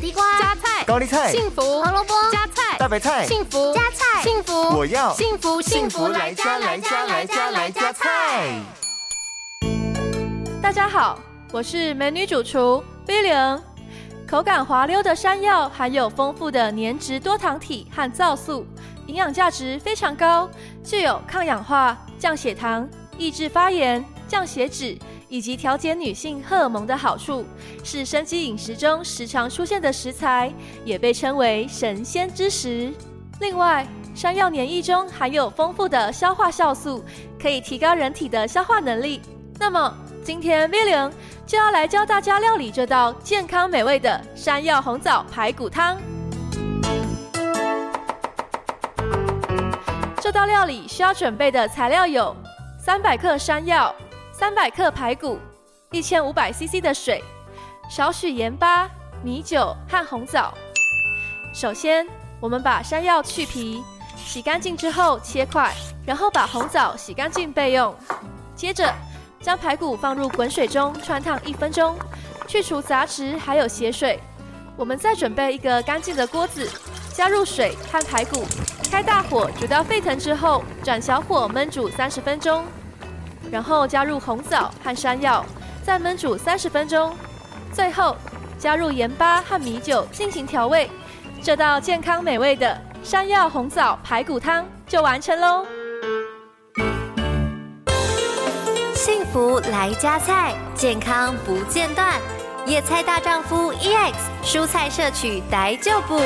地瓜、加菜、高丽菜、幸福、胡萝卜、加菜、大白菜、幸福、加菜、幸福，我要幸福幸福来加来加来加来加菜。大家好，我是美女主厨 Billion。口感滑溜的山药含有丰富的粘质多糖体和皂素，营养价值非常高，具有抗氧化、降血糖、抑制发炎、降血脂以及调节女性荷尔蒙的好处，是生机饮食中时常出现的食材，也被称为神仙之食。另外，山药黏液中含有丰富的消化酵素，可以提高人体的消化能力。那么，今天 William 就要来教大家料理这道健康美味的山药红枣排骨汤。这道料理需要准备的材料有：三百克山药、三百克排骨、一千五百 CC 的水、少许盐巴、米酒和红枣。首先，我们把山药去皮，洗干净之后切块，然后把红枣洗干净备用。接着，将排骨放入滚水中汆烫一分钟，去除杂质还有血水。我们再准备一个干净的锅子，加入水和排骨，开大火煮到沸腾之后，转小火焖煮三十分钟。然后加入红枣和山药，再焖煮三十分钟。最后加入盐巴和米酒进行调味。这道健康美味的山药红枣排骨汤就完成喽。幸福来加菜，健康不间断。野菜大丈夫 EX，蔬菜摄取逮就补。